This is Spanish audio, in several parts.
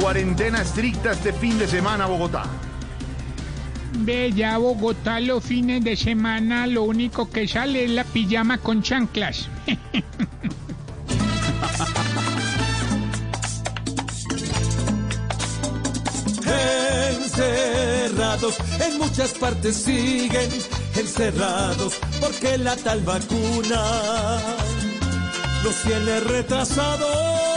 Cuarentena estricta este fin de semana, Bogotá. Bella Bogotá los fines de semana lo único que sale es la pijama con chanclas. Encerrados en muchas partes siguen encerrados porque la tal vacuna los tiene retrasados.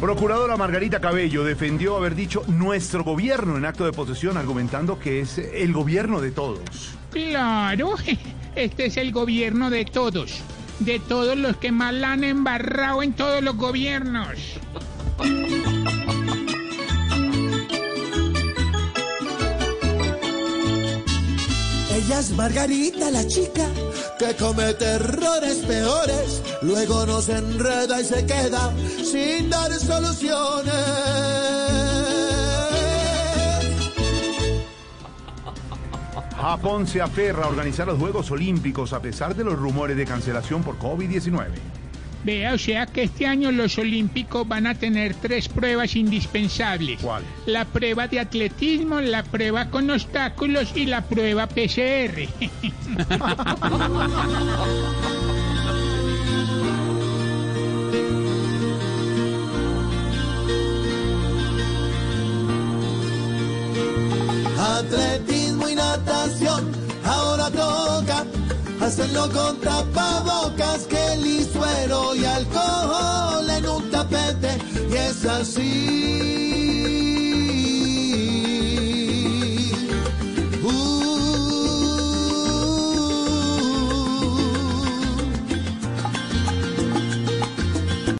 Procuradora Margarita Cabello defendió haber dicho nuestro gobierno en acto de posesión, argumentando que es el gobierno de todos. Claro, este es el gobierno de todos. De todos los que mal han embarrado en todos los gobiernos. Ella es Margarita, la chica que comete errores peores, luego nos enreda y se queda sin dar soluciones. Japón se aferra a organizar los Juegos Olímpicos a pesar de los rumores de cancelación por COVID-19. Vea, o sea que este año los Olímpicos van a tener tres pruebas indispensables. ¿Cuáles? La prueba de atletismo, la prueba con obstáculos y la prueba PCR. Atletismo y natación, ahora toca hacerlo con tapabocas, que suero y alcohol en un tapete y es así. Uh.